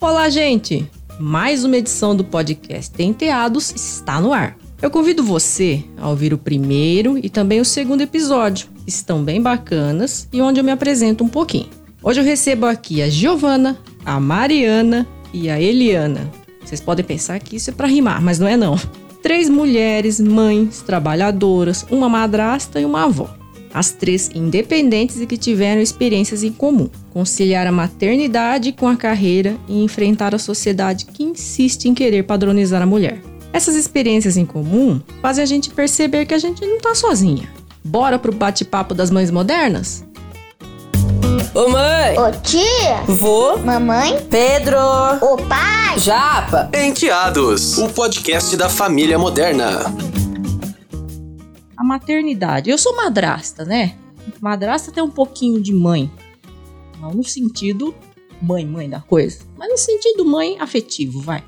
Olá, gente! Mais uma edição do podcast Tenteados está no ar. Eu convido você a ouvir o primeiro e também o segundo episódio. Estão bem bacanas e onde eu me apresento um pouquinho. Hoje eu recebo aqui a Giovana, a Mariana e a Eliana. Vocês podem pensar que isso é para rimar, mas não é não. Três mulheres, mães, trabalhadoras, uma madrasta e uma avó as três independentes e que tiveram experiências em comum. Conciliar a maternidade com a carreira e enfrentar a sociedade que insiste em querer padronizar a mulher. Essas experiências em comum fazem a gente perceber que a gente não tá sozinha. Bora pro bate-papo das mães modernas? Ô mãe! Ô tia! Vô! Mamãe! Pedro! Ô pai! Japa! Enteados, o podcast da família moderna a maternidade. Eu sou madrasta, né? Madrasta tem um pouquinho de mãe. Não no sentido mãe, mãe da coisa, mas no sentido mãe afetivo, vai.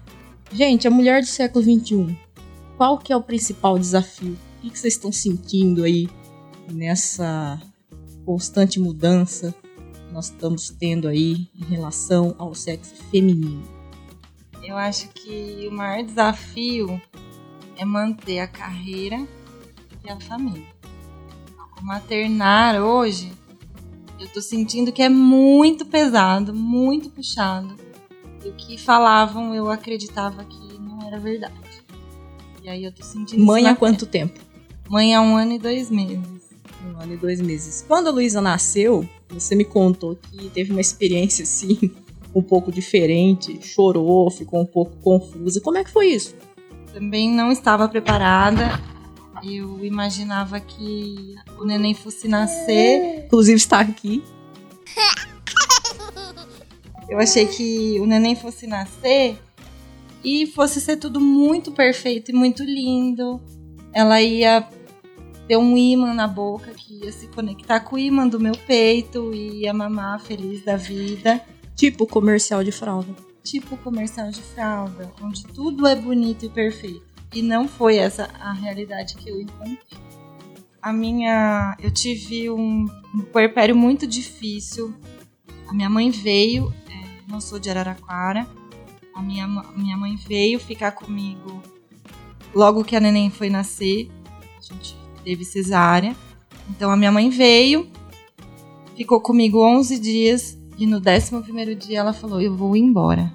Gente, a mulher do século XXI, qual que é o principal desafio? O que vocês estão sentindo aí nessa constante mudança que nós estamos tendo aí em relação ao sexo feminino? Eu acho que o maior desafio é manter a carreira e a família. O maternar hoje, eu tô sentindo que é muito pesado, muito puxado. E o que falavam, eu acreditava que não era verdade. E aí eu tô sentindo Mãe há quanto tempo? Mãe há um ano e dois meses. Um ano e dois meses. Quando a Luísa nasceu, você me contou que teve uma experiência assim, um pouco diferente, chorou, ficou um pouco confusa. Como é que foi isso? Também não estava preparada eu imaginava que o neném fosse nascer. Inclusive está aqui. Eu achei que o neném fosse nascer e fosse ser tudo muito perfeito e muito lindo. Ela ia ter um imã na boca que ia se conectar com o imã do meu peito e ia mamar feliz da vida. Tipo comercial de fralda. Tipo comercial de fralda, onde tudo é bonito e perfeito. E não foi essa a realidade que eu encontrei. A minha. Eu tive um, um puerpério muito difícil. A minha mãe veio, é, não sou de Araraquara. A minha, minha mãe veio ficar comigo logo que a neném foi nascer. A gente teve cesárea. Então a minha mãe veio, ficou comigo 11 dias e no 11 dia ela falou: Eu vou embora.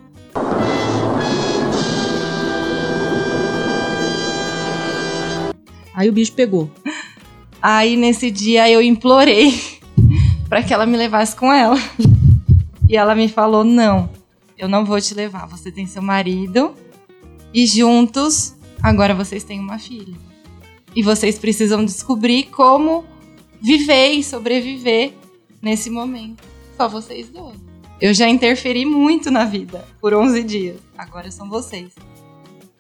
Aí o bicho pegou. Aí nesse dia eu implorei para que ela me levasse com ela. E ela me falou: "Não, eu não vou te levar. Você tem seu marido e juntos agora vocês têm uma filha. E vocês precisam descobrir como viver e sobreviver nesse momento. Só vocês dois. Eu já interferi muito na vida por 11 dias. Agora são vocês.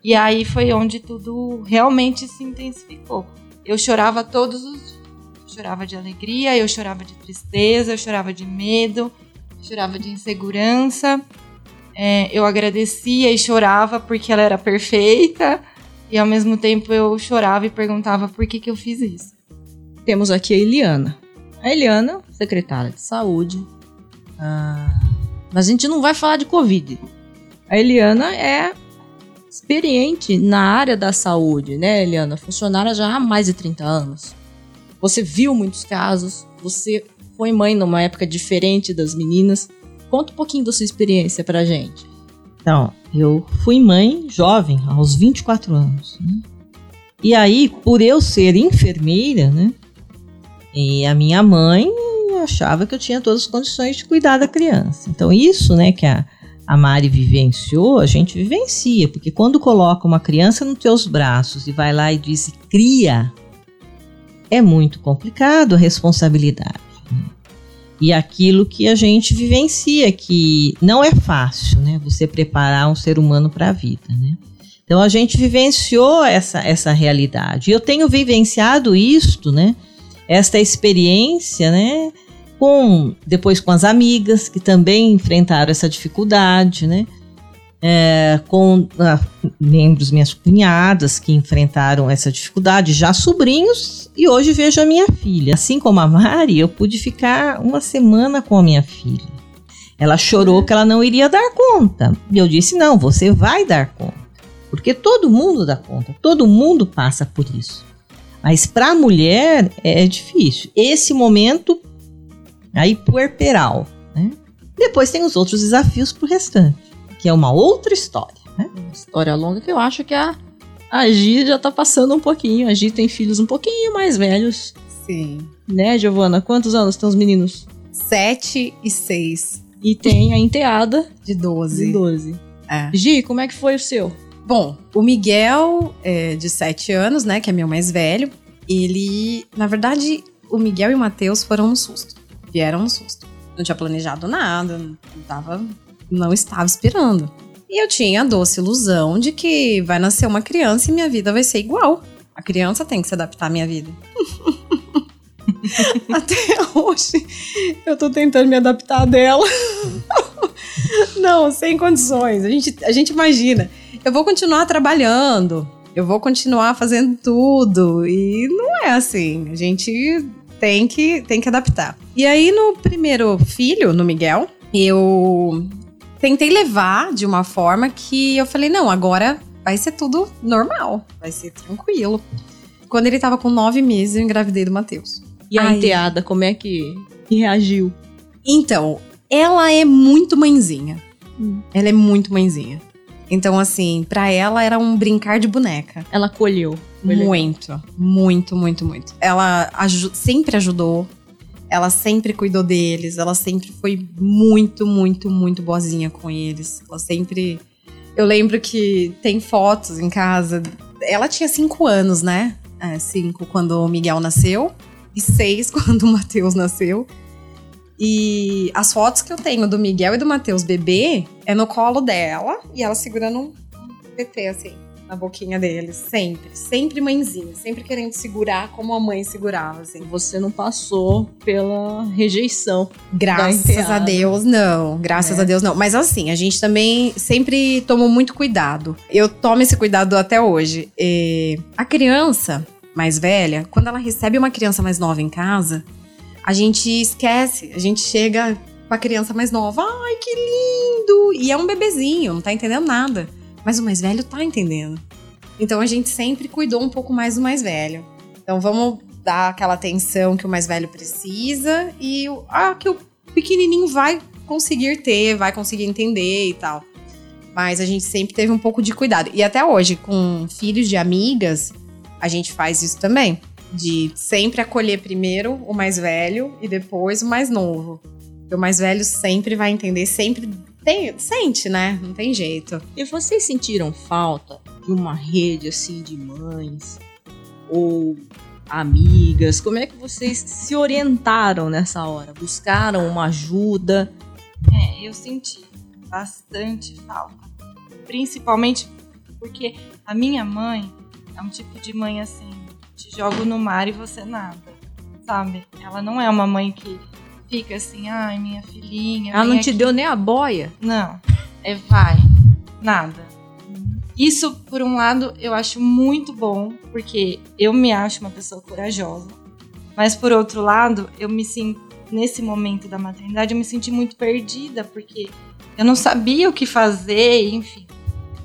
E aí foi onde tudo realmente se intensificou. Eu chorava todos os dias. Eu chorava de alegria, eu chorava de tristeza, eu chorava de medo, eu chorava de insegurança. É, eu agradecia e chorava porque ela era perfeita. E ao mesmo tempo eu chorava e perguntava por que, que eu fiz isso. Temos aqui a Eliana. A Eliana, secretária de saúde. Ah, mas a gente não vai falar de Covid. A Eliana é experiente na área da saúde, né, Eliana? Funcionária já há mais de 30 anos. Você viu muitos casos, você foi mãe numa época diferente das meninas. Conta um pouquinho da sua experiência pra gente. Então, eu fui mãe jovem, aos 24 anos. Né? E aí, por eu ser enfermeira, né? E a minha mãe achava que eu tinha todas as condições de cuidar da criança. Então, isso, né, que a, a Mari vivenciou, a gente vivencia, porque quando coloca uma criança nos teus braços e vai lá e diz cria, é muito complicado a responsabilidade. Né? E aquilo que a gente vivencia, que não é fácil, né? Você preparar um ser humano para a vida, né? Então a gente vivenciou essa, essa realidade. Eu tenho vivenciado isto, né? Esta experiência, né? Com depois com as amigas que também enfrentaram essa dificuldade, né? É, com ah, membros minhas cunhadas que enfrentaram essa dificuldade, já sobrinhos e hoje vejo a minha filha. Assim como a Mari, eu pude ficar uma semana com a minha filha. Ela chorou que ela não iria dar conta. E eu disse: não, você vai dar conta. Porque todo mundo dá conta, todo mundo passa por isso. Mas para a mulher é difícil. Esse momento aí puerperal, né? Depois tem os outros desafios pro restante, que é uma outra história, né? Uma história longa que eu acho que a, a Gi já tá passando um pouquinho. A Gi tem filhos um pouquinho mais velhos. Sim. Né, Giovana? Quantos anos tem os meninos? Sete e seis. E tem a enteada de 12. De 12. É. Gi, como é que foi o seu? Bom, o Miguel, é, de 7 anos, né, que é meu mais velho, ele, na verdade, o Miguel e o Matheus foram no susto. Vieram no susto. Não tinha planejado nada, não tava, não estava esperando. E eu tinha a doce ilusão de que vai nascer uma criança e minha vida vai ser igual. A criança tem que se adaptar à minha vida. Até hoje eu tô tentando me adaptar dela. Não, sem condições. A gente, a gente imagina eu vou continuar trabalhando, eu vou continuar fazendo tudo. E não é assim. A gente tem que, tem que adaptar. E aí, no primeiro filho, no Miguel, eu tentei levar de uma forma que eu falei: não, agora vai ser tudo normal, vai ser tranquilo. Quando ele tava com nove meses, eu engravidei do Matheus. E a enteada, como é que reagiu? Então, ela é muito mãezinha. Hum. Ela é muito mãezinha. Então, assim, para ela era um brincar de boneca. Ela colheu. Muito, muito, muito, muito. Ela aj sempre ajudou. Ela sempre cuidou deles. Ela sempre foi muito, muito, muito boazinha com eles. Ela sempre. Eu lembro que tem fotos em casa. Ela tinha cinco anos, né? É, cinco quando o Miguel nasceu. E seis quando o Matheus nasceu. E as fotos que eu tenho do Miguel e do Matheus bebê é no colo dela e ela segurando um PT assim, na boquinha deles. Sempre. Sempre mãezinha. Sempre querendo segurar como a mãe segurava, assim. Você não passou pela rejeição. Graças a Deus, não. Graças é. a Deus, não. Mas assim, a gente também sempre tomou muito cuidado. Eu tomo esse cuidado até hoje. E a criança mais velha, quando ela recebe uma criança mais nova em casa, a gente esquece, a gente chega com a criança mais nova, ai que lindo! E é um bebezinho, não tá entendendo nada. Mas o mais velho tá entendendo. Então a gente sempre cuidou um pouco mais do mais velho. Então vamos dar aquela atenção que o mais velho precisa e ah, que o pequenininho vai conseguir ter, vai conseguir entender e tal. Mas a gente sempre teve um pouco de cuidado. E até hoje, com filhos de amigas, a gente faz isso também de sempre acolher primeiro o mais velho e depois o mais novo. o mais velho sempre vai entender, sempre tem, sente, né? Não tem jeito. E vocês sentiram falta de uma rede assim de mães ou amigas? Como é que vocês se orientaram nessa hora? Buscaram uma ajuda? É, eu senti bastante falta. Principalmente porque a minha mãe é um tipo de mãe assim te jogo no mar e você nada, sabe? Ela não é uma mãe que fica assim, ai, minha filhinha. Ela não te aqui. deu nem a boia? Não. É vai, nada. Isso, por um lado, eu acho muito bom, porque eu me acho uma pessoa corajosa. Mas, por outro lado, eu me sinto, nesse momento da maternidade, eu me senti muito perdida, porque eu não sabia o que fazer, enfim.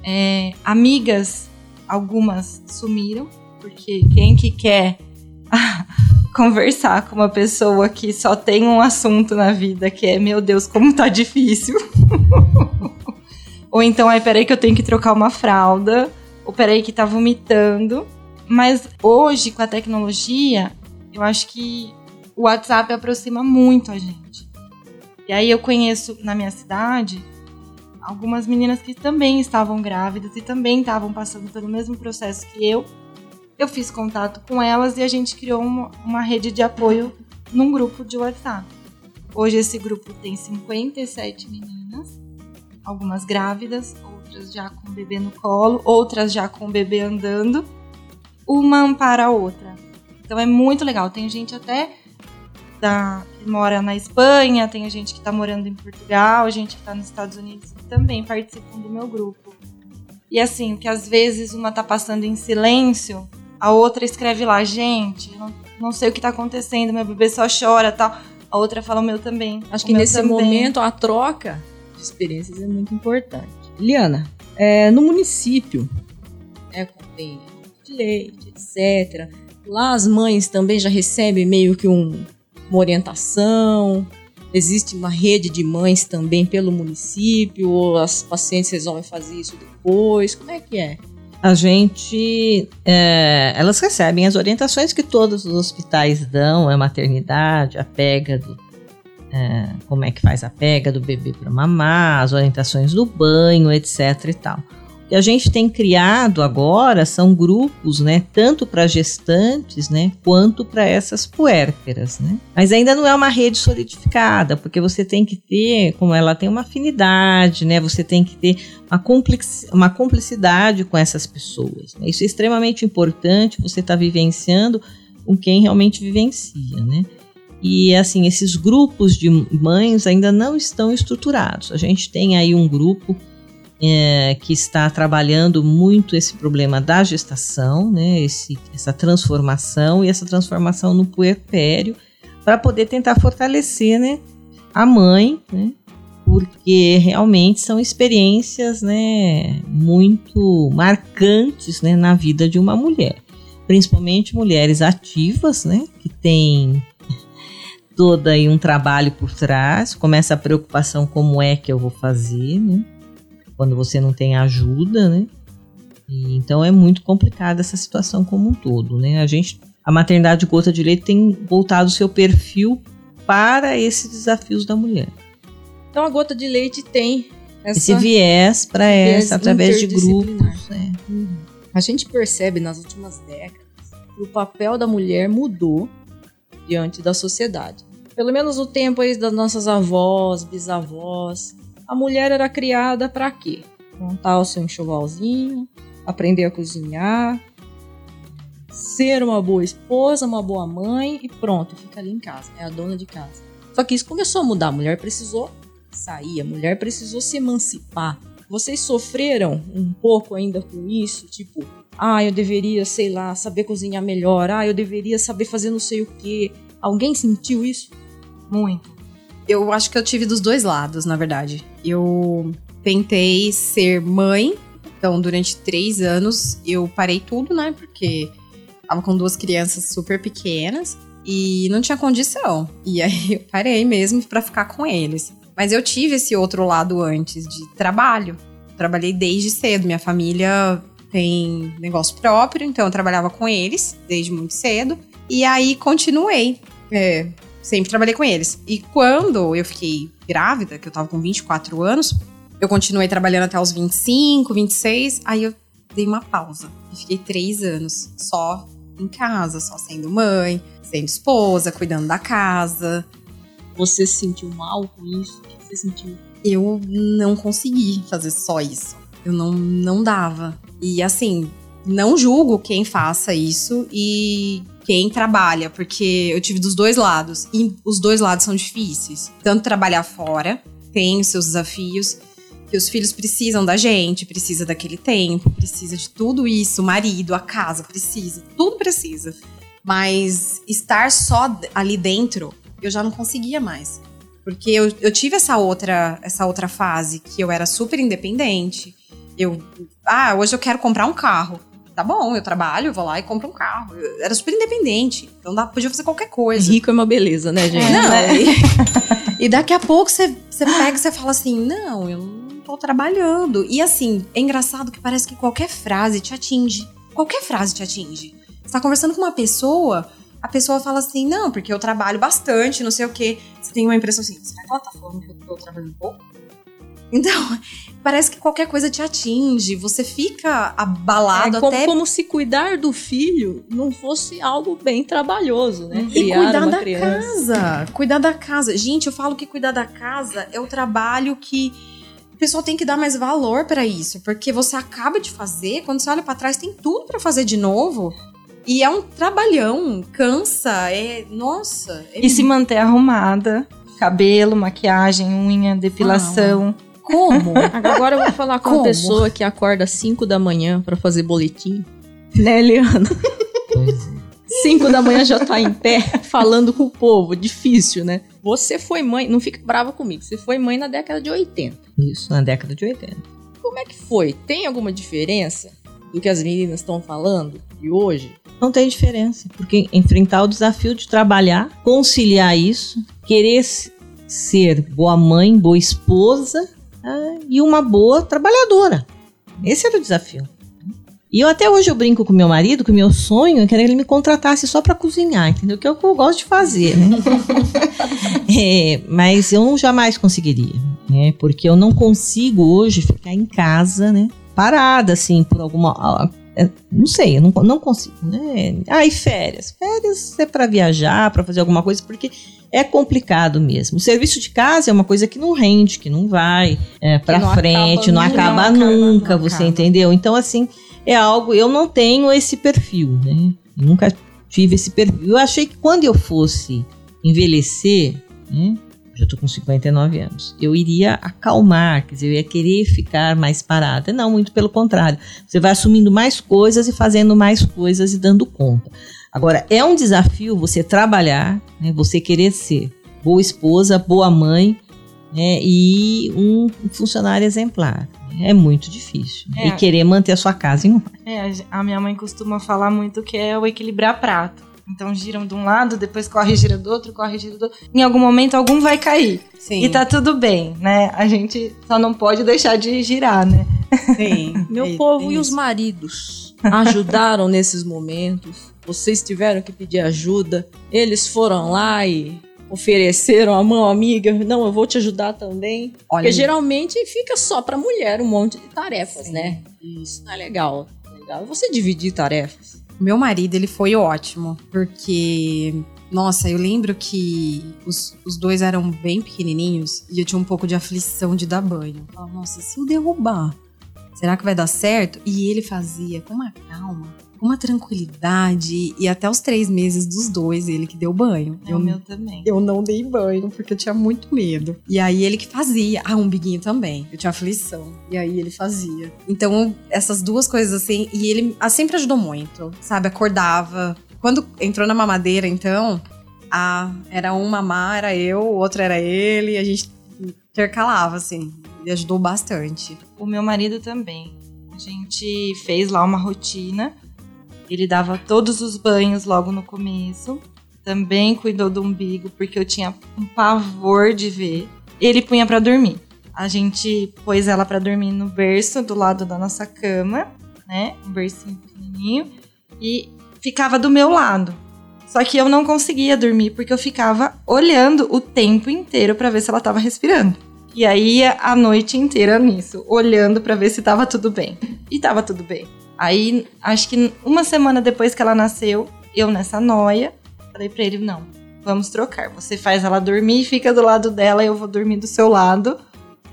É, amigas, algumas sumiram, porque quem que quer conversar com uma pessoa que só tem um assunto na vida que é, meu Deus, como tá difícil. Ou então, ai, peraí que eu tenho que trocar uma fralda. Ou peraí que tá vomitando. Mas hoje, com a tecnologia, eu acho que o WhatsApp aproxima muito a gente. E aí eu conheço na minha cidade algumas meninas que também estavam grávidas e também estavam passando pelo mesmo processo que eu, eu fiz contato com elas e a gente criou uma, uma rede de apoio num grupo de WhatsApp. Hoje esse grupo tem 57 meninas, algumas grávidas, outras já com o bebê no colo, outras já com o bebê andando, uma ampara a outra. Então é muito legal. Tem gente até da, que mora na Espanha, tem gente que está morando em Portugal, gente que está nos Estados Unidos que também participam do meu grupo. E assim, que às vezes uma tá passando em silêncio, a outra escreve lá, gente, não, não sei o que tá acontecendo, meu bebê só chora tal. A outra fala o meu também. Acho que nesse também. momento a troca de experiências é muito importante. Liana, é, no município, né, contém de leite, etc. Lá as mães também já recebem meio que um- uma orientação. Existe uma rede de mães também pelo município, ou as pacientes resolvem fazer isso depois. Como é que é? A gente, é, elas recebem as orientações que todos os hospitais dão, é maternidade, a pega do, é, como é que faz a pega do bebê para mamar, as orientações do banho, etc e tal. Que a gente tem criado agora são grupos, né, tanto para gestantes, né, quanto para essas puérperas, né. Mas ainda não é uma rede solidificada, porque você tem que ter, como ela tem uma afinidade, né, você tem que ter uma, cumplicidade com essas pessoas. né? Isso é extremamente importante, você está vivenciando com quem realmente vivencia, né? E assim, esses grupos de mães ainda não estão estruturados. A gente tem aí um grupo é, que está trabalhando muito esse problema da gestação, né? Esse, essa transformação e essa transformação no puerpério, para poder tentar fortalecer, né? A mãe, né? porque realmente são experiências né, muito marcantes né, na vida de uma mulher. Principalmente mulheres ativas, né, que têm todo aí um trabalho por trás, começa a preocupação como é que eu vou fazer, né, quando você não tem ajuda, né, e, então é muito complicada essa situação como um todo, né, a gente, a maternidade gota de leite tem voltado o seu perfil para esses desafios da mulher Então a gota de leite tem essa esse viés para essa através de grupos. né? A gente percebe nas últimas décadas que o papel da mulher mudou diante da sociedade. Pelo menos no tempo aí das nossas avós, bisavós, a mulher era criada para quê? Montar o seu enxovalzinho, aprender a cozinhar, ser uma boa esposa, uma boa mãe e pronto, fica ali em casa, é a dona de casa. Só que isso começou a mudar, a mulher precisou sair, a mulher precisou se emancipar. Vocês sofreram um pouco ainda com isso? Tipo, ah, eu deveria, sei lá, saber cozinhar melhor. Ah, eu deveria saber fazer não sei o quê. Alguém sentiu isso? Muito. Eu acho que eu tive dos dois lados, na verdade. Eu tentei ser mãe, então durante três anos eu parei tudo, né? Porque tava com duas crianças super pequenas e não tinha condição. E aí eu parei mesmo pra ficar com eles. Mas eu tive esse outro lado antes de trabalho. Trabalhei desde cedo. Minha família tem negócio próprio, então eu trabalhava com eles desde muito cedo. E aí continuei. É, sempre trabalhei com eles. E quando eu fiquei grávida, que eu tava com 24 anos, eu continuei trabalhando até os 25, 26. Aí eu dei uma pausa. E fiquei três anos só em casa, só sendo mãe, sendo esposa, cuidando da casa. Você se sentiu mal com isso? O que você sentiu? Eu não consegui fazer só isso. Eu não, não dava. E assim, não julgo quem faça isso e quem trabalha, porque eu tive dos dois lados. E os dois lados são difíceis. Tanto trabalhar fora, tem os seus desafios, que os filhos precisam da gente, precisa daquele tempo, precisa de tudo isso, o marido, a casa, precisa, tudo precisa. Mas estar só ali dentro, eu já não conseguia mais. Porque eu, eu tive essa outra, essa outra fase que eu era super independente. Eu, ah, hoje eu quero comprar um carro. Tá bom, eu trabalho, vou lá e compro um carro. Eu era super independente. Então dá, podia fazer qualquer coisa. Rico é uma beleza, né, gente? Não, e, e daqui a pouco você, você pega e você fala assim: não, eu não tô trabalhando. E assim, é engraçado que parece que qualquer frase te atinge. Qualquer frase te atinge. Você tá conversando com uma pessoa, a pessoa fala assim: não, porque eu trabalho bastante, não sei o quê. Você tem uma impressão assim: será que ela tá falando que eu tô trabalhando pouco? Então, parece que qualquer coisa te atinge, você fica abalado É como, até como se cuidar do filho não fosse algo bem trabalhoso, né? E Criar cuidar uma da criança. casa. Cuidar da casa. Gente, eu falo que cuidar da casa é o trabalho que o pessoal tem que dar mais valor pra isso, porque você acaba de fazer, quando você olha pra trás tem tudo pra fazer de novo. E é um trabalhão, cansa, é, nossa, é E se manter arrumada. Cabelo, maquiagem, unha, depilação. Como? Agora eu vou falar com uma Como? pessoa que acorda às 5 da manhã pra fazer boletim. Né, Eliana? 5 da manhã já tá em pé falando com o povo. Difícil, né? Você foi mãe, não fica brava comigo, você foi mãe na década de 80. Isso, na década de 80. Como é que foi? Tem alguma diferença do que as meninas estão falando de hoje? Não tem diferença, porque enfrentar o desafio de trabalhar, conciliar isso, querer ser boa mãe, boa esposa e uma boa trabalhadora. Esse era o desafio. E eu até hoje eu brinco com meu marido que o meu sonho é que ele me contratasse só para cozinhar, entendeu? Que é o que eu gosto de fazer, né? é, mas eu não jamais conseguiria, né? Porque eu não consigo hoje ficar em casa, né? Parada, assim, por alguma não sei, eu não, não consigo, né? Ah, e férias. Férias é para viajar, para fazer alguma coisa, porque é complicado mesmo. O serviço de casa é uma coisa que não rende, que não vai é, para frente, não acaba, não acaba não nunca, acaba, você acaba. entendeu? Então, assim, é algo. Eu não tenho esse perfil, né? nunca tive esse perfil. Eu achei que quando eu fosse envelhecer, né? Já tô com 59 anos, eu iria acalmar, quer dizer, eu ia querer ficar mais parada. Não, muito pelo contrário. Você vai assumindo mais coisas e fazendo mais coisas e dando conta. Agora, é um desafio você trabalhar, né, você querer ser boa esposa, boa mãe né, e um funcionário exemplar. É muito difícil. É. E querer manter a sua casa em É, a minha mãe costuma falar muito que é o equilibrar prato. Então giram de um lado, depois corre gira do outro, corre gira do outro. Em algum momento algum vai cair. Sim. E tá tudo bem, né? A gente só não pode deixar de girar, né? Sim. Meu é, povo, e os maridos ajudaram nesses momentos? Vocês tiveram que pedir ajuda? Eles foram lá e ofereceram a mão amiga, não, eu vou te ajudar também. Olha, Porque geralmente fica só pra mulher um monte de tarefas, sim. né? Isso não é legal. legal você dividir tarefas. Meu marido, ele foi ótimo, porque nossa, eu lembro que os, os dois eram bem pequenininhos e eu tinha um pouco de aflição de dar banho. Eu falava, nossa, se eu derrubar, será que vai dar certo? E ele fazia com uma calma uma tranquilidade. E até os três meses dos dois, ele que deu banho. É eu, o meu também. Eu não dei banho, porque eu tinha muito medo. E aí ele que fazia. Ah, um biguinho também. Eu tinha aflição. E aí ele fazia. Então, essas duas coisas assim. E ele sempre ajudou muito, sabe? Acordava. Quando entrou na mamadeira, então. Ah, era um mamar, era eu, o outro era ele. E a gente intercalava, assim. Ele ajudou bastante. O meu marido também. A gente fez lá uma rotina ele dava todos os banhos logo no começo. Também cuidou do umbigo, porque eu tinha um pavor de ver. Ele punha para dormir. A gente pôs ela para dormir no berço do lado da nossa cama, né? Um bercinho pequenininho. E ficava do meu lado. Só que eu não conseguia dormir porque eu ficava olhando o tempo inteiro para ver se ela estava respirando. E aí a noite inteira nisso, olhando para ver se estava tudo bem. E estava tudo bem. Aí, acho que uma semana depois que ela nasceu, eu nessa noia, falei pra ele: não, vamos trocar. Você faz ela dormir, fica do lado dela, eu vou dormir do seu lado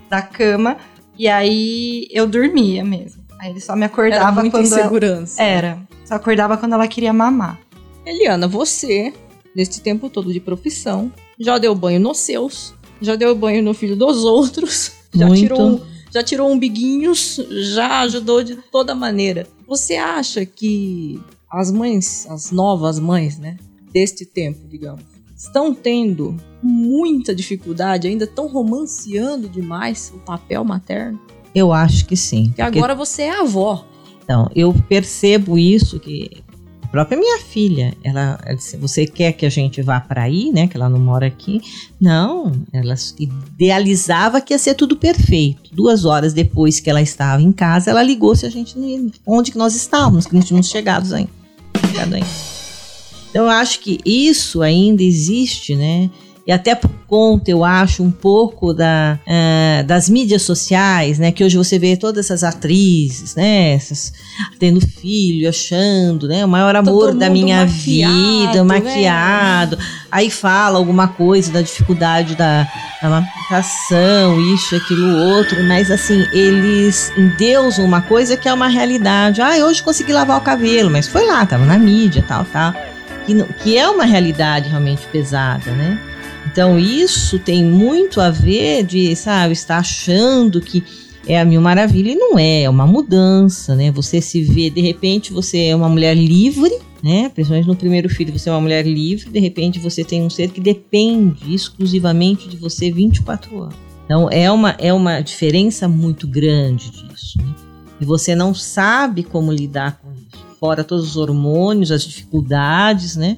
da cama. E aí eu dormia mesmo. Aí ele só me acordava Era quando. Insegurança. Ela... Era. Só acordava quando ela queria mamar. Eliana, você, nesse tempo todo de profissão, já deu banho nos seus, já deu banho no filho dos outros, já Muito. tirou já tirou umbiguinhos, já ajudou de toda maneira. Você acha que as mães, as novas mães, né, deste tempo, digamos, estão tendo muita dificuldade, ainda estão romanceando demais o papel materno? Eu acho que sim. Porque agora você é avó. Então, eu percebo isso que própria minha filha, ela, ela disse, você quer que a gente vá para aí, né? Que ela não mora aqui. Não, ela idealizava que ia ser tudo perfeito. Duas horas depois que ela estava em casa, ela ligou se a gente onde que nós estávamos, que não tínhamos chegado ainda. Então eu acho que isso ainda existe, né? E até por conta, eu acho, um pouco da, uh, das mídias sociais, né? Que hoje você vê todas essas atrizes, né? Essas, tendo filho, achando, né? O maior amor da minha maquiado, vida, maquiado. Né? Aí fala alguma coisa da dificuldade da, da amamentação, isso, aquilo, outro. Mas, assim, eles endeusam uma coisa que é uma realidade. Ah, hoje consegui lavar o cabelo, mas foi lá, tava na mídia, tal, tal. Que, que é uma realidade realmente pesada, né? Então isso tem muito a ver de, sabe, estar achando que é a mil maravilha e não é, é uma mudança, né? Você se vê, de repente, você é uma mulher livre, né? Principalmente no primeiro filho, você é uma mulher livre, de repente você tem um ser que depende exclusivamente de você 24 anos. Então é uma, é uma diferença muito grande disso. Né? E você não sabe como lidar com. Fora todos os hormônios, as dificuldades, né?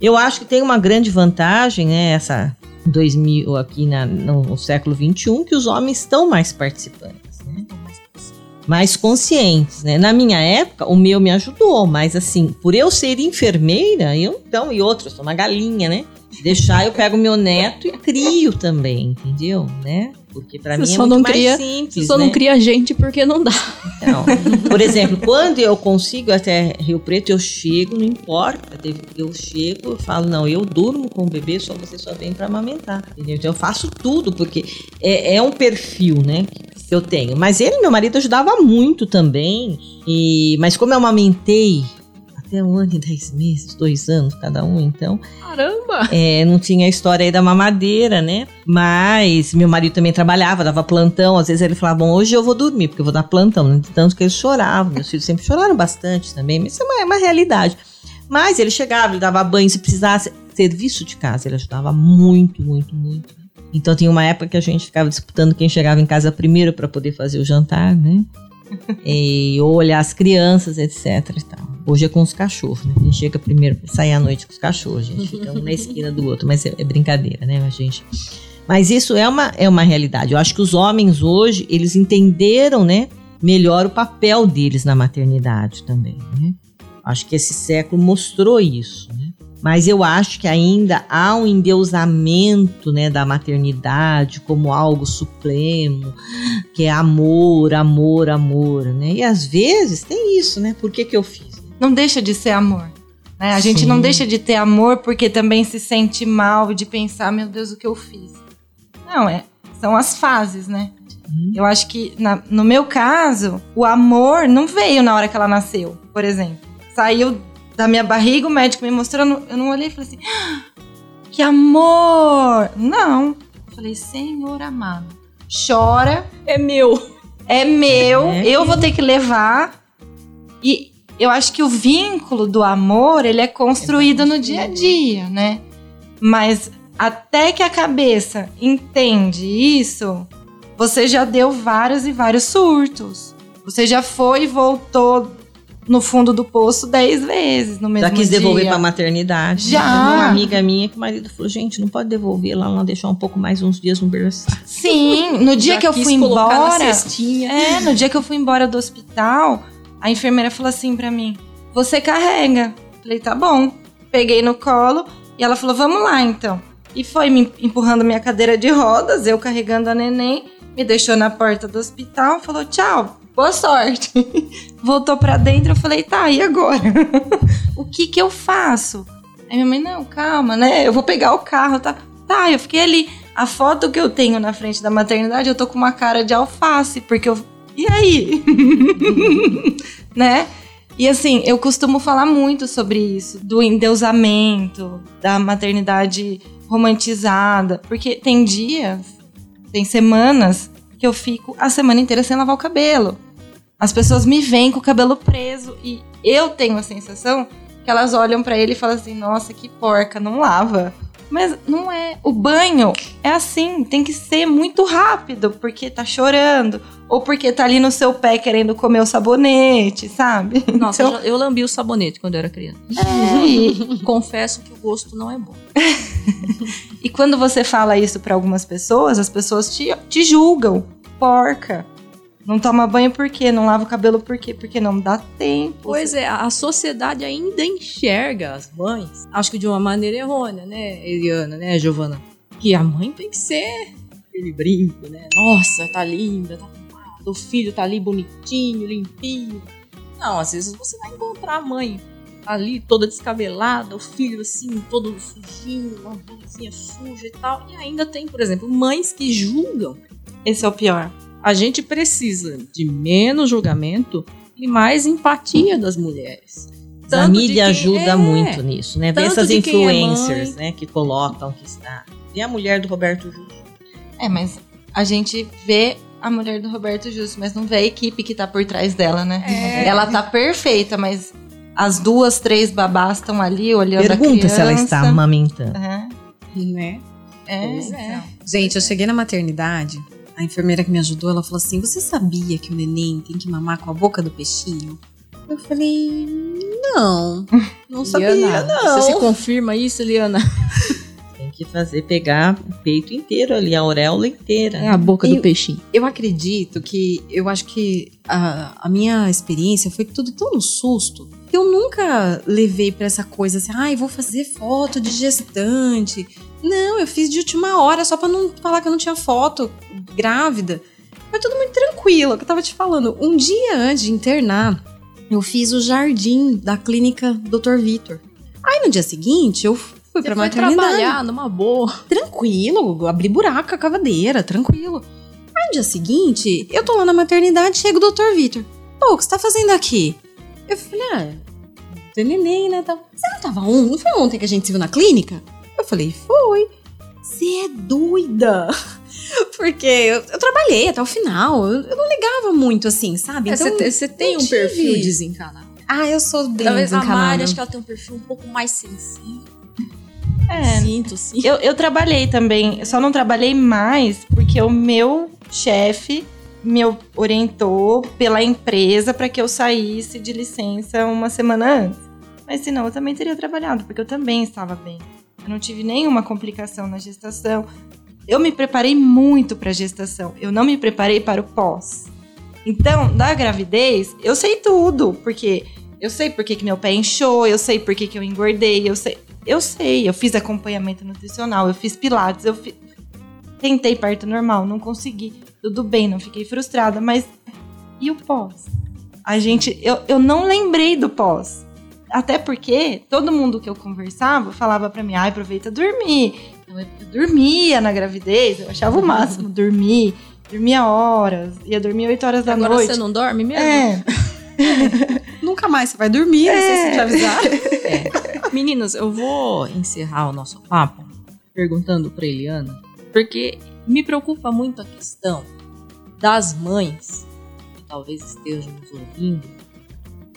Eu acho que tem uma grande vantagem, né? Essa 2000 aqui na, no, século 21, que os homens estão mais participantes, né? mais conscientes, né? Na minha época, o meu me ajudou, mas assim, por eu ser enfermeira, eu então, e outra, eu sou uma galinha, né? Deixar, eu pego meu neto e crio também, entendeu? Né? Porque para mim é muito mais cria, simples. Você só né? não cria gente porque não dá. Então, por exemplo, quando eu consigo até Rio Preto, eu chego, não importa. Eu chego, eu falo, não, eu durmo com o bebê, só você só vem para amamentar. Entendeu? Então eu faço tudo, porque é, é um perfil, né? Que eu tenho. Mas ele, meu marido, ajudava muito também. E, mas como eu amamentei até um ano e dez meses, dois anos cada um, então. Caramba! É, não tinha a história aí da mamadeira, né? Mas meu marido também trabalhava, dava plantão. Às vezes ele falava, bom, hoje eu vou dormir, porque eu vou dar plantão. Né? Tanto que eles choravam. Meus filhos sempre choraram bastante também, mas isso é uma, é uma realidade. Mas ele chegava, ele dava banho, se precisasse serviço de casa, ele ajudava muito, muito, muito. Então tinha uma época que a gente ficava disputando quem chegava em casa primeiro para poder fazer o jantar, né? E, ou olhar as crianças, etc. Hoje é com os cachorros, né? A gente chega primeiro, sai à noite com os cachorros, a gente fica um na esquina do outro, mas é, é brincadeira, né, a gente? Mas isso é uma, é uma realidade. Eu acho que os homens hoje, eles entenderam, né, melhor o papel deles na maternidade também, né? Acho que esse século mostrou isso, né? Mas eu acho que ainda há um endeusamento né, da maternidade como algo supremo, que é amor, amor, amor, né? E às vezes tem isso, né? Por que, que eu fiz? Não deixa de ser amor. Né? A Sim. gente não deixa de ter amor porque também se sente mal de pensar, meu Deus, o que eu fiz. Não, é, são as fases, né? Uhum. Eu acho que, na, no meu caso, o amor não veio na hora que ela nasceu, por exemplo. Saiu da minha barriga, o médico me mostrando, eu não olhei e falei assim, ah, que amor! Não. Eu falei, Senhor amado, chora. É meu. É meu, é. eu vou ter que levar. E eu acho que o vínculo do amor, ele é construído é no dia a dia, né? Mas até que a cabeça entende isso, você já deu vários e vários surtos. Você já foi e voltou no fundo do poço dez vezes no mesmo Já quis dia. devolver pra maternidade. Já. Uma amiga minha que o marido falou, gente, não pode devolver ela, ela deixar um pouco mais uns dias no berçário. Sim, no dia Já que eu fui embora... É, no dia que eu fui embora do hospital, a enfermeira falou assim pra mim, você carrega. Falei, tá bom. Peguei no colo e ela falou, vamos lá então. E foi me empurrando minha cadeira de rodas, eu carregando a neném, me deixou na porta do hospital, falou tchau, boa sorte. Voltou pra dentro, eu falei, tá, e agora? o que que eu faço? Aí minha mãe, não, calma, né? Eu vou pegar o carro, tá? Tá, eu fiquei ali. A foto que eu tenho na frente da maternidade, eu tô com uma cara de alface, porque eu. E aí? né? E assim, eu costumo falar muito sobre isso, do endeusamento, da maternidade romantizada, porque tem dias, tem semanas que eu fico a semana inteira sem lavar o cabelo. As pessoas me veem com o cabelo preso e eu tenho a sensação que elas olham para ele e falam assim: "Nossa, que porca, não lava". Mas não é. O banho é assim, tem que ser muito rápido, porque tá chorando. Ou porque tá ali no seu pé querendo comer o sabonete, sabe? Nossa, então... eu, lambi o sabonete quando eu era criança. É, e... Confesso que o gosto não é bom. e quando você fala isso para algumas pessoas, as pessoas te, te julgam. Porca. Não toma banho por quê? Não lava o cabelo por quê? Porque não dá tempo. Pois é, a sociedade ainda enxerga as mães, acho que de uma maneira errônea, né, Eliana, né, Giovana? Que a mãe tem que ser aquele brinco, né? Nossa, tá linda, tá o filho tá ali bonitinho, limpinho. Não, às vezes você vai encontrar a mãe ali toda descabelada, o filho assim, todo sujinho, uma blusinha suja e tal. E ainda tem, por exemplo, mães que julgam. Esse é o pior. A gente precisa de menos julgamento e mais empatia das mulheres. Tanto a mídia ajuda é, muito nisso, né? Vê essas é influencers, é né, que colocam que está. E a mulher do Roberto Justo. É, mas a gente vê a mulher do Roberto Justo, mas não vê a equipe que tá por trás dela, né? É. Ela tá perfeita, mas As duas, três babás estão ali olhando Pergunta a criança. se ela está amamentando. É, Né? é, Pois é. Gente, eu cheguei na maternidade, a enfermeira que me ajudou, ela falou assim: Você sabia que o neném tem que mamar com a boca do peixinho? Eu falei, não, não sabia, Liana, não. Você se confirma isso, Eliana? Tem que fazer, pegar o peito inteiro ali, a auréola inteira. É a boca Eu- do peixinho. Eu acredito que, eu acho que a, a minha experiência foi tudo tão no susto que eu nunca levei pra essa coisa assim, ai, vou fazer foto de gestante. Não, eu fiz de última hora só pra não falar que eu não tinha foto grávida. Foi tudo muito tranquilo, é o que eu tava te falando. Um dia antes de internar, eu fiz o jardim da clínica Dr. Vitor. Aí no dia seguinte, eu fui Você pra foi maternidade trabalhar numa boa. tranquilo, abri buraco a cavadeira, tranquilo. Aí no dia seguinte, eu tô lá na maternidade, chega o doutor Vitor. Pô, o que você tá fazendo aqui? Eu falei, ah, tem neném, né? tal. Você não tava ontem? Não foi ontem que a gente se viu na clínica? Eu falei, foi. Você é doida. Porque eu, eu trabalhei até o final. Eu, eu não ligava muito assim, sabe? É, você Então, tem- você tem um perfil tive. desencanado. Ah, eu sou bem Talvez a. Mari, acho que ela tem um perfil um pouco mais sensível. É, Sinto, sim. Eu, eu trabalhei também, eu só não trabalhei mais porque o meu chefe me orientou pela empresa para que eu saísse de licença uma semana antes. Mas senão eu também teria trabalhado, porque eu também estava bem. Eu não tive nenhuma complicação na gestação. Eu me preparei muito para a gestação. Eu não me preparei para o pós. Então, da gravidez, eu sei tudo, porque eu sei por que, meu pé inchou, eu sei por que, eu engordei, eu sei. Eu sei, eu fiz acompanhamento nutricional, eu fiz pilates, eu fi- tentei parto normal, não consegui. Tudo bem, não fiquei frustrada, mas e o pós? A gente, eu, eu não lembrei do pós. Até porque todo mundo que eu conversava falava pra mim, ai, aproveita dormir. Eu, dormia na gravidez, eu achava o máximo dormir, dormia horas, ia dormir 8 horas da Agora noite. você não dorme mesmo? É, Nunca mais você vai dormir, sei se te avisaram. Meninas, eu vou encerrar o nosso papo perguntando pra Eliana, porque me preocupa muito a questão das mães que talvez estejam nos ouvindo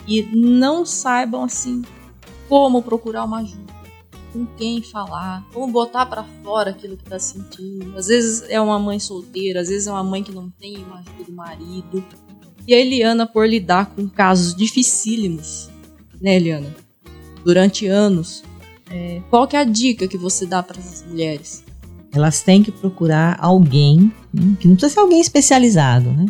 e não saibam assim como procurar uma ajuda, com quem falar, como botar pra fora aquilo que tá sentindo. Às vezes é uma mãe solteira, às vezes é uma mãe que não tem uma ajuda do marido. E a Eliana por lidar com casos dificílimos, né, Eliana? Durante anos. É, qual que é a dica que você dá para essas mulheres? Elas têm que procurar alguém, né, que não precisa ser alguém especializado, né?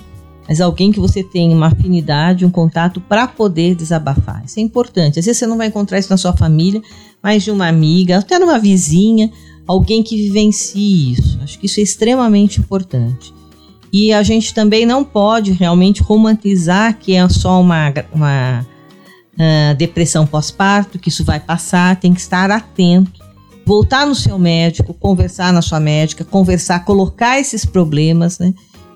Mas alguém que você tenha uma afinidade, um contato para poder desabafar. Isso é importante. Às vezes você não vai encontrar isso na sua família, mas de uma amiga, até numa vizinha, alguém que vivencie isso. Acho que isso é extremamente importante. E a gente também não pode realmente romantizar que é só uma, uma ah, depressão pós-parto, que isso vai passar, tem que estar atento voltar no seu médico, conversar na sua médica, conversar, colocar esses problemas, né?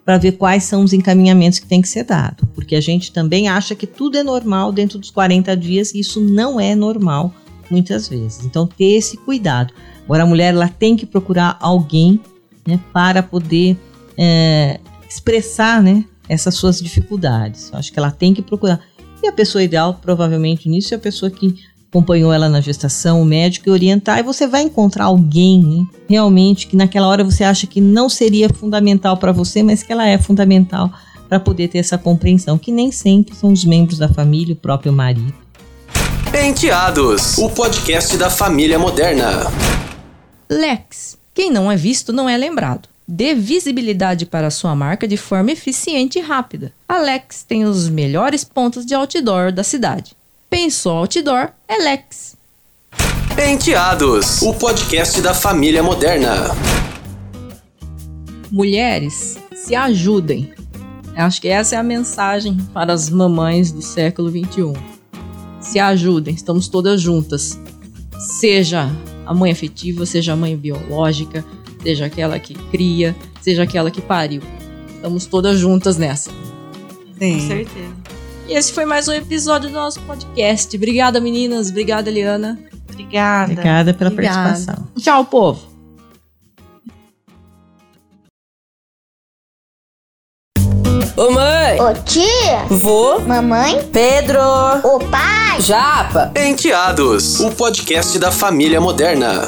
Para ver quais são os encaminhamentos que tem que ser dado. Porque a gente também acha que tudo é normal dentro dos 40 dias e isso não é normal muitas vezes. Então, ter esse cuidado. Agora, a mulher ela tem que procurar alguém né, para poder é, expressar né, essas suas dificuldades. Eu acho que ela tem que procurar. E a pessoa ideal, provavelmente, nisso é a pessoa que acompanhou ela na gestação, o médico, e orientar, e você vai encontrar alguém realmente que naquela hora você acha que não seria fundamental para você, mas que ela é fundamental para poder ter essa compreensão, que nem sempre são os membros da família, o próprio marido. Penteados, o podcast da família moderna. Lex. Quem não é visto não é lembrado. Dê visibilidade para a sua marca de forma eficiente e rápida. A Lex tem os melhores pontos de outdoor da cidade. Pensou outdoor, é Lex. Penteados, o podcast da família moderna. Mulheres, se ajudem. Acho que essa é a mensagem para as mamães do século XXI. Se ajudem, estamos todas juntas. Seja a mãe afetiva, seja a mãe biológica, seja aquela que cria, seja aquela que pariu. Estamos todas juntas nessa. com Sim. certeza. E esse foi mais um episódio do nosso podcast. Obrigada, meninas. Obrigada, Eliana. Obrigada. Obrigada pela Obrigada. participação. Tchau, povo. Ô mãe, Ô tia, vô, mamãe, Pedro, ô pai. Japa. Enteados, o podcast da família moderna.